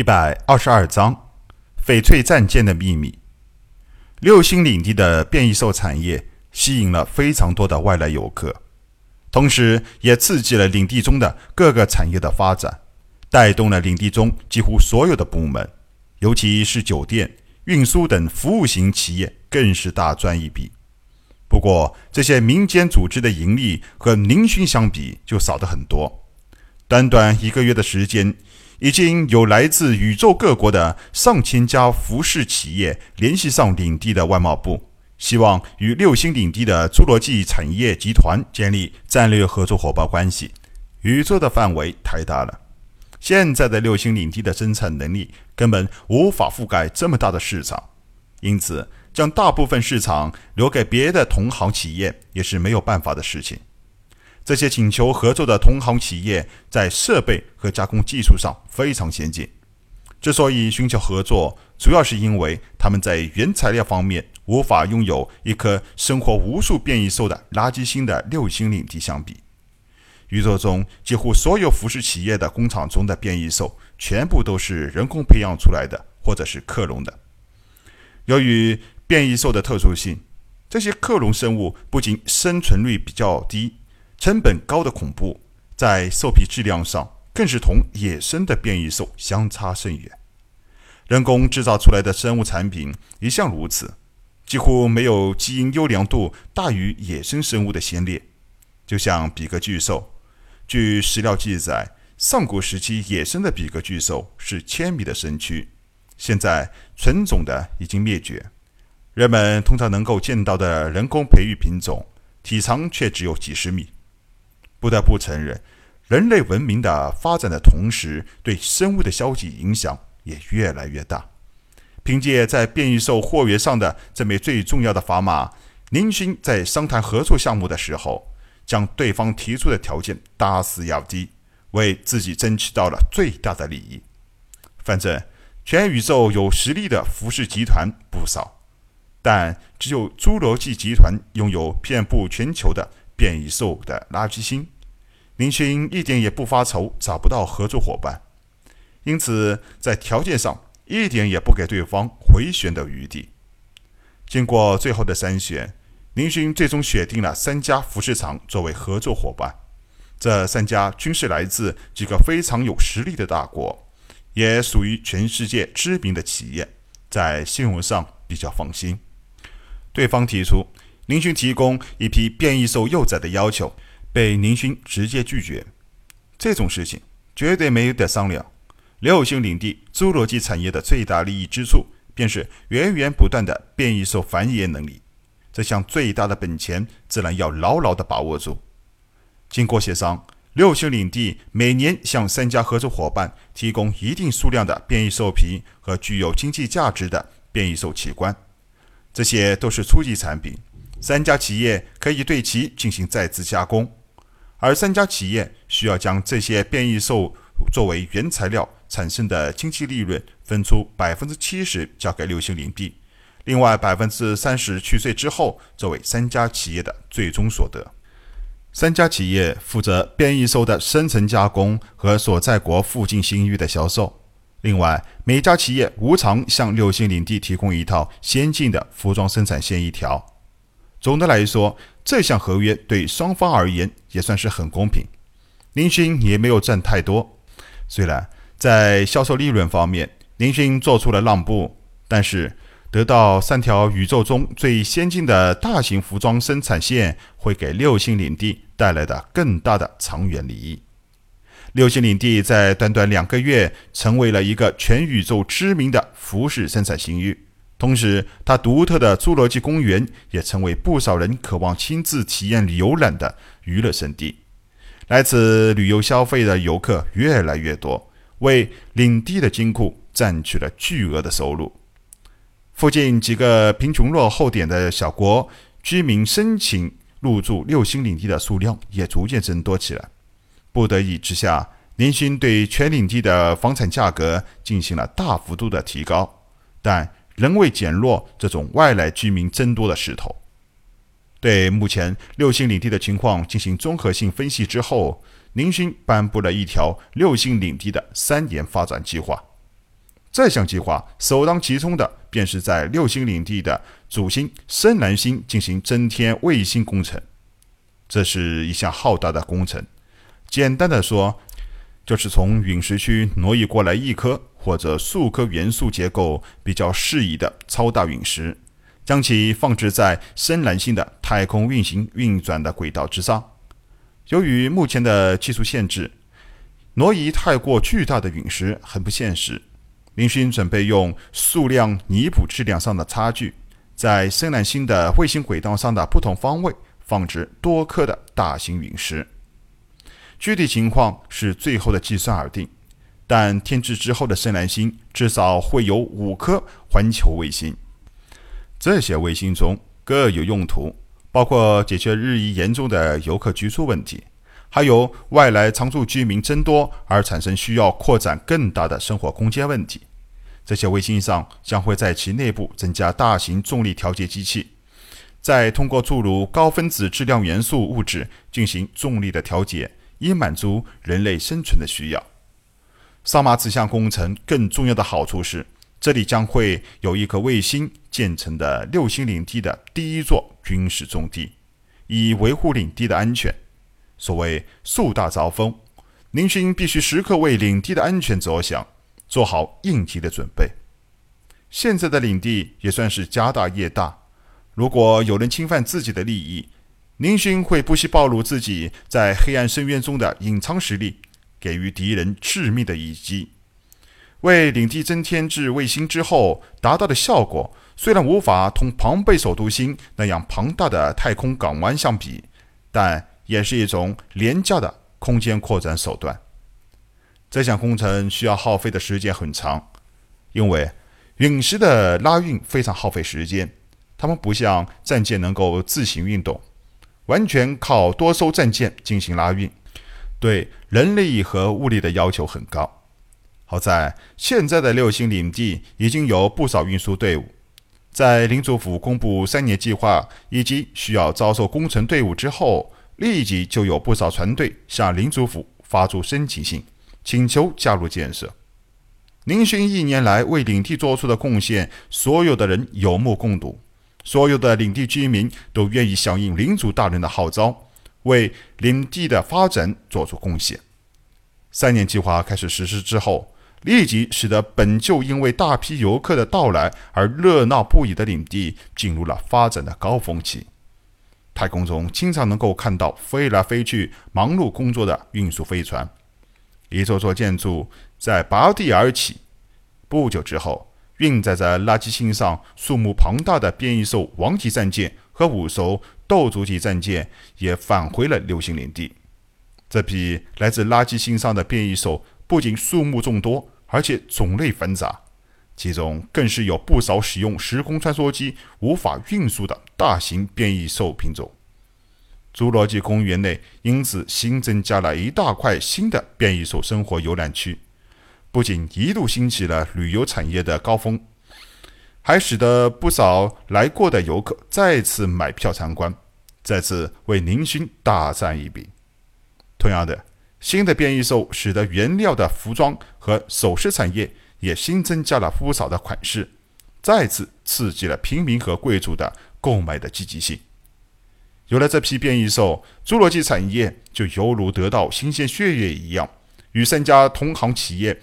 一百二十二章翡翠战舰的秘密。六星领地的变异兽产业吸引了非常多的外来游客，同时也刺激了领地中的各个产业的发展，带动了领地中几乎所有的部门，尤其是酒店、运输等服务型企业更是大赚一笔。不过，这些民间组织的盈利和宁勋相比就少得很多。短短一个月的时间。已经有来自宇宙各国的上千家服饰企业联系上领地的外贸部，希望与六星领地的侏罗纪产业集团建立战略合作伙伴关系。宇宙的范围太大了，现在的六星领地的生产能力根本无法覆盖这么大的市场，因此将大部分市场留给别的同行企业也是没有办法的事情。这些请求合作的同行企业在设备和加工技术上非常先进。之所以寻求合作，主要是因为他们在原材料方面无法拥有一颗生活无数变异兽的垃圾星的六星领地相比。宇宙中几乎所有服饰企业的工厂中的变异兽，全部都是人工培养出来的，或者是克隆的。由于变异兽的特殊性，这些克隆生物不仅生存率比较低。成本高的恐怖，在兽皮质量上更是同野生的变异兽相差甚远。人工制造出来的生物产品一向如此，几乎没有基因优良度大于野生生物的先烈。就像比格巨兽，据史料记载，上古时期野生的比格巨兽是千米的身躯，现在纯种的已经灭绝。人们通常能够见到的人工培育品种，体长却只有几十米。不得不承认，人类文明的发展的同时，对生物的消极影响也越来越大。凭借在变异兽货源上的这枚最重要的砝码，林勋在商谈合作项目的时候，将对方提出的条件大肆压低，为自己争取到了最大的利益。反正全宇宙有实力的服饰集团不少，但只有侏罗纪集团拥有遍布全球的。变异兽的垃圾星，林勋一点也不发愁找不到合作伙伴，因此在条件上一点也不给对方回旋的余地。经过最后的筛选，林勋最终选定了三家服饰厂作为合作伙伴。这三家均是来自几个非常有实力的大国，也属于全世界知名的企业，在信用上比较放心。对方提出。宁勋提供一批变异兽幼崽的要求，被宁勋直接拒绝。这种事情绝对没有得商量。六星领地侏罗纪产业的最大利益之处，便是源源不断的变异兽繁衍能力。这项最大的本钱，自然要牢牢地把握住。经过协商，六星领地每年向三家合作伙伴提供一定数量的变异兽皮和具有经济价值的变异兽器官，这些都是初级产品。三家企业可以对其进行再次加工，而三家企业需要将这些变异兽作为原材料产生的经济利润分出百分之七十交给六星领地，另外百分之三十去税之后作为三家企业的最终所得。三家企业负责变异兽的深层加工和所在国附近新域的销售，另外每家企业无偿向六星领地提供一套先进的服装生产线一条。总的来说，这项合约对双方而言也算是很公平。林勋也没有赚太多，虽然在销售利润方面，林勋做出了让步，但是得到三条宇宙中最先进的大型服装生产线，会给六星领地带来的更大的长远利益。六星领地在短短两个月，成为了一个全宇宙知名的服饰生产新域。同时，它独特的侏罗纪公园也成为不少人渴望亲自体验游览的娱乐胜地。来自旅游消费的游客越来越多，为领地的金库占据了巨额的收入。附近几个贫穷落后点的小国居民申请入住六星领地的数量也逐渐增多起来。不得已之下，年薪对全领地的房产价格进行了大幅度的提高，但。仍未减弱这种外来居民增多的势头。对目前六星领地的情况进行综合性分析之后，宁勋颁布了一条六星领地的三年发展计划。这项计划首当其冲的，便是在六星领地的主星深蓝星进行增添卫星工程。这是一项浩大的工程。简单的说，就是从陨石区挪移过来一颗或者数颗元素结构比较适宜的超大陨石，将其放置在深蓝星的太空运行运转的轨道之上。由于目前的技术限制，挪移太过巨大的陨石很不现实。林勋准备用数量弥补质量上的差距，在深蓝星的卫星轨道上的不同方位放置多颗的大型陨石。具体情况是最后的计算而定，但添置之后的深蓝星至少会有五颗环球卫星。这些卫星中各有用途，包括解决日益严重的游客居住问题，还有外来常住居民增多而产生需要扩展更大的生活空间问题。这些卫星上将会在其内部增加大型重力调节机器，再通过注入高分子质量元素物质进行重力的调节。以满足人类生存的需要。萨马此项工程更重要的好处是，这里将会有一颗卫星建成的六星领地的第一座军事重地，以维护领地的安全。所谓树大招风，宁勋必须时刻为领地的安全着想，做好应急的准备。现在的领地也算是家大业大，如果有人侵犯自己的利益，宁勋会不惜暴露自己在黑暗深渊中的隐藏实力，给予敌人致命的一击。为领地增添至卫星之后达到的效果，虽然无法同庞贝首都星那样庞大的太空港湾相比，但也是一种廉价的空间扩展手段。这项工程需要耗费的时间很长，因为陨石的拉运非常耗费时间，它们不像战舰能够自行运动。完全靠多艘战舰进行拉运，对人力和物力的要求很高。好在现在的六星领地已经有不少运输队伍，在领主府公布三年计划以及需要招收工程队伍之后，立即就有不少船队向领主府发出申请信，请求加入建设。宁勋一年来为领地做出的贡献，所有的人有目共睹。所有的领地居民都愿意响应领主大人的号召，为领地的发展做出贡献。三年计划开始实施之后，立即使得本就因为大批游客的到来而热闹不已的领地进入了发展的高峰期。太空中经常能够看到飞来飞去、忙碌工作的运输飞船，一座座建筑在拔地而起。不久之后。运载在垃圾星上数目庞大的变异兽王级战舰和五艘斗族级战舰也返回了流星领地。这批来自垃圾星上的变异兽不仅数目众多，而且种类繁杂，其中更是有不少使用时空穿梭机无法运输的大型变异兽品种。侏罗纪公园内因此新增加了一大块新的变异兽生活游览区。不仅一度兴起了旅游产业的高峰，还使得不少来过的游客再次买票参观，再次为宁勋大赚一笔。同样的，新的变异兽使得原料的服装和首饰产业也新增加了不少的款式，再次刺激了平民和贵族的购买的积极性。有了这批变异兽，侏罗纪产业就犹如得到新鲜血液一样，与三家同行企业。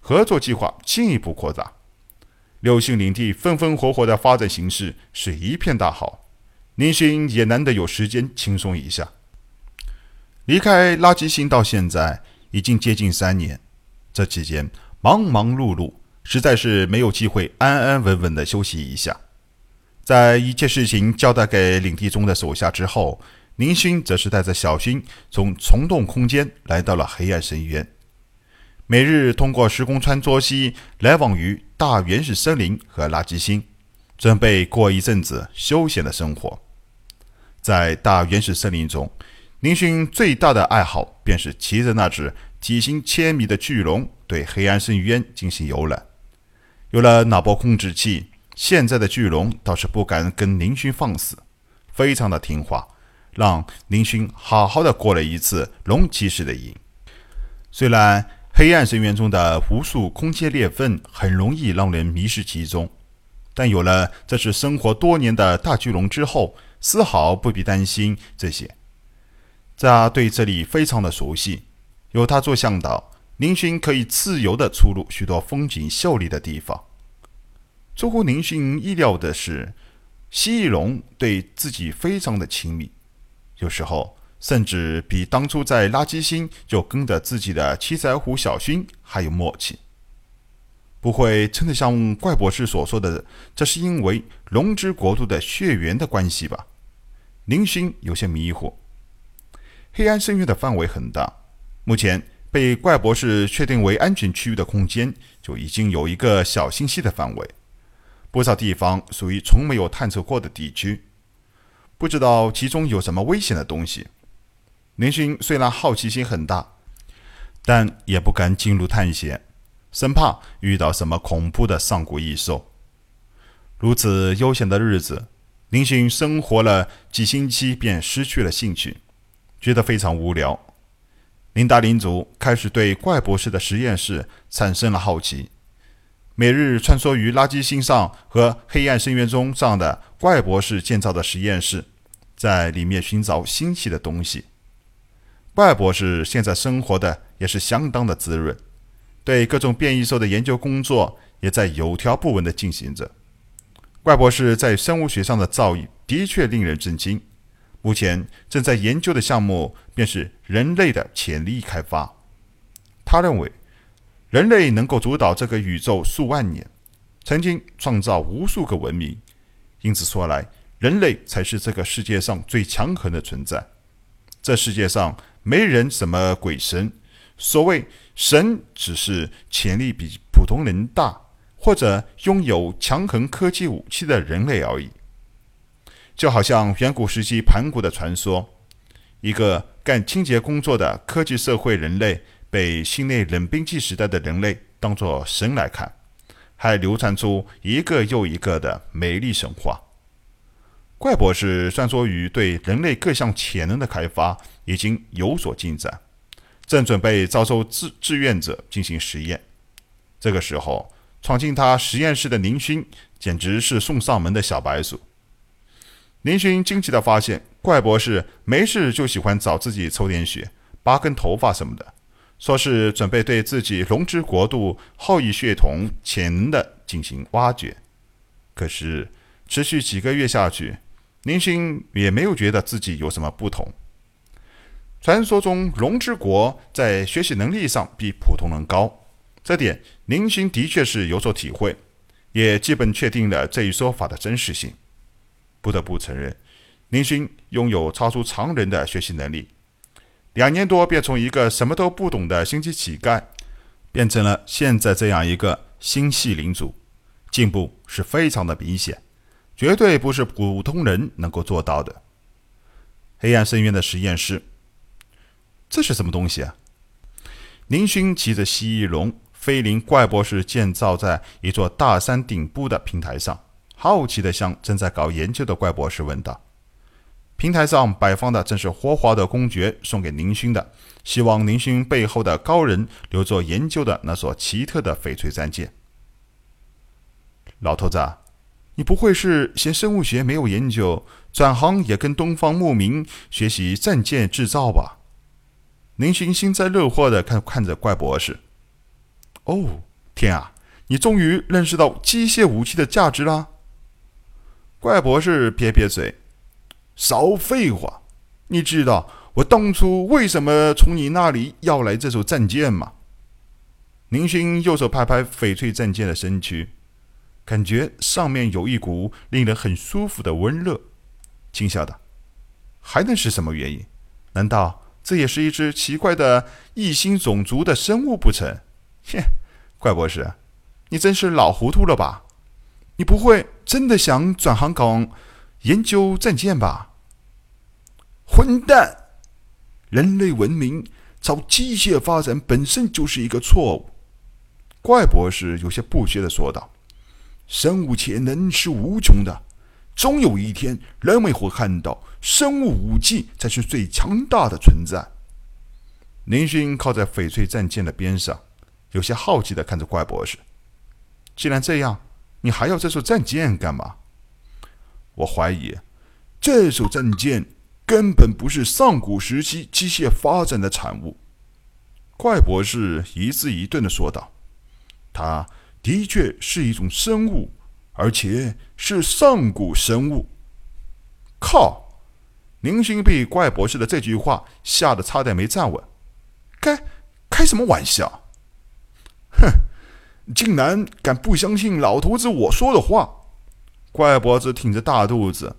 合作计划进一步扩大，六星领地风风火火的发展形势是一片大好。宁勋也难得有时间轻松一下。离开垃圾星到现在已经接近三年，这期间忙忙碌碌，实在是没有机会安安稳稳的休息一下。在一切事情交代给领地中的手下之后，宁勋则是带着小勋从虫洞空间来到了黑暗深渊。每日通过时空穿梭机来往于大原始森林和垃圾星，准备过一阵子休闲的生活。在大原始森林中，林勋最大的爱好便是骑着那只体型千米的巨龙对黑暗深渊进行游览。有了脑波控制器，现在的巨龙倒是不敢跟林勋放肆，非常的听话，让林勋好好的过了一次龙骑士的瘾。虽然。黑暗深渊中的无数空间裂缝很容易让人迷失其中，但有了这只生活多年的大巨龙之后，丝毫不必担心这些。他对这里非常的熟悉，有他做向导，林勋可以自由的出入许多风景秀丽的地方。出乎林勋意料的是，蜥蜴龙对自己非常的亲密，有时候。甚至比当初在垃圾星就跟着自己的七彩虎小薰还有默契。不会真的像怪博士所说的，这是因为龙之国度的血缘的关系吧？林勋有些迷糊。黑暗深渊的范围很大，目前被怪博士确定为安全区域的空间就已经有一个小星系的范围，不少地方属于从没有探测过的地区，不知道其中有什么危险的东西。林勋虽然好奇心很大，但也不敢进入探险，生怕遇到什么恐怖的上古异兽。如此悠闲的日子，林勋生活了几星期便失去了兴趣，觉得非常无聊。林达林族开始对怪博士的实验室产生了好奇，每日穿梭于垃圾星上和黑暗深渊中上的怪博士建造的实验室，在里面寻找新奇的东西。怪博士现在生活的也是相当的滋润，对各种变异兽的研究工作也在有条不紊地进行着。怪博士在生物学上的造诣的确令人震惊。目前正在研究的项目便是人类的潜力开发。他认为，人类能够主导这个宇宙数万年，曾经创造无数个文明，因此说来，人类才是这个世界上最强横的存在。这世界上。没人什么鬼神，所谓神只是潜力比普通人大，或者拥有强横科技武器的人类而已。就好像远古时期盘古的传说，一个干清洁工作的科技社会人类，被新内冷兵器时代的人类当作神来看，还流传出一个又一个的美丽神话。怪博士算说于对人类各项潜能的开发已经有所进展，正准备招收志志愿者进行实验。这个时候，闯进他实验室的林勋简直是送上门的小白鼠。林勋惊奇地发现，怪博士没事就喜欢找自己抽点血、拔根头发什么的，说是准备对自己龙之国度后裔血统潜能的进行挖掘。可是，持续几个月下去。林勋也没有觉得自己有什么不同。传说中龙之国在学习能力上比普通人高，这点林勋的确是有所体会，也基本确定了这一说法的真实性。不得不承认，林勋拥有超出常人的学习能力。两年多便从一个什么都不懂的星际乞丐，变成了现在这样一个星系领主，进步是非常的明显。绝对不是普通人能够做到的。黑暗深渊的实验室，这是什么东西啊？林勋骑着蜥蜴龙飞临怪博士建造在一座大山顶部的平台上，好奇地向正在搞研究的怪博士问道。平台上摆放的正是霍华德公爵送给林勋的，希望林勋背后的高人留作研究的那所奇特的翡翠战舰。老头子。你不会是嫌生物学没有研究，转行也跟东方牧民学习战舰制造吧？林勋幸灾乐祸的看看着怪博士。哦，天啊！你终于认识到机械武器的价值啦。怪博士撇撇嘴，少废话！你知道我当初为什么从你那里要来这艘战舰吗？林勋右手拍拍翡翠战舰的身躯。感觉上面有一股令人很舒服的温热，轻笑道：“还能是什么原因？难道这也是一只奇怪的异星种族的生物不成？”切，怪博士，你真是老糊涂了吧？你不会真的想转行搞研究战舰吧？混蛋！人类文明朝机械发展本身就是一个错误。”怪博士有些不屑的说道。生物潜能是无穷的，终有一天，人们会看到生物武器才是最强大的存在。林勋靠在翡翠战舰的边上，有些好奇的看着怪博士。既然这样，你还要这艘战舰干嘛？我怀疑，这艘战舰根本不是上古时期机械发展的产物。怪博士一字一顿的说道：“它的确是一种生物，而且是上古生物。”靠！林星被怪博士的这句话吓得差点没站稳。开开什么玩笑？哼！竟然敢不相信老头子我说的话！怪博士挺着大肚子，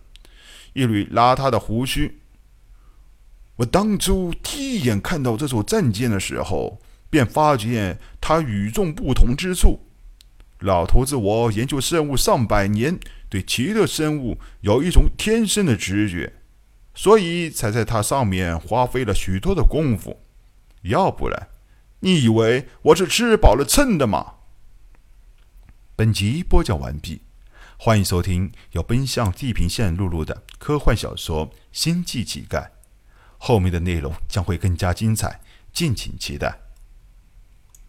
一缕邋遢的胡须。我当初第一眼看到这艘战舰的时候，便发现它与众不同之处。老头子，我研究生物上百年，对奇特生物有一种天生的直觉，所以才在它上面花费了许多的功夫。要不然，你以为我是吃饱了撑的吗？本集播讲完毕，欢迎收听由奔向地平线录入的科幻小说《星际乞丐》。后面的内容将会更加精彩，敬请期待。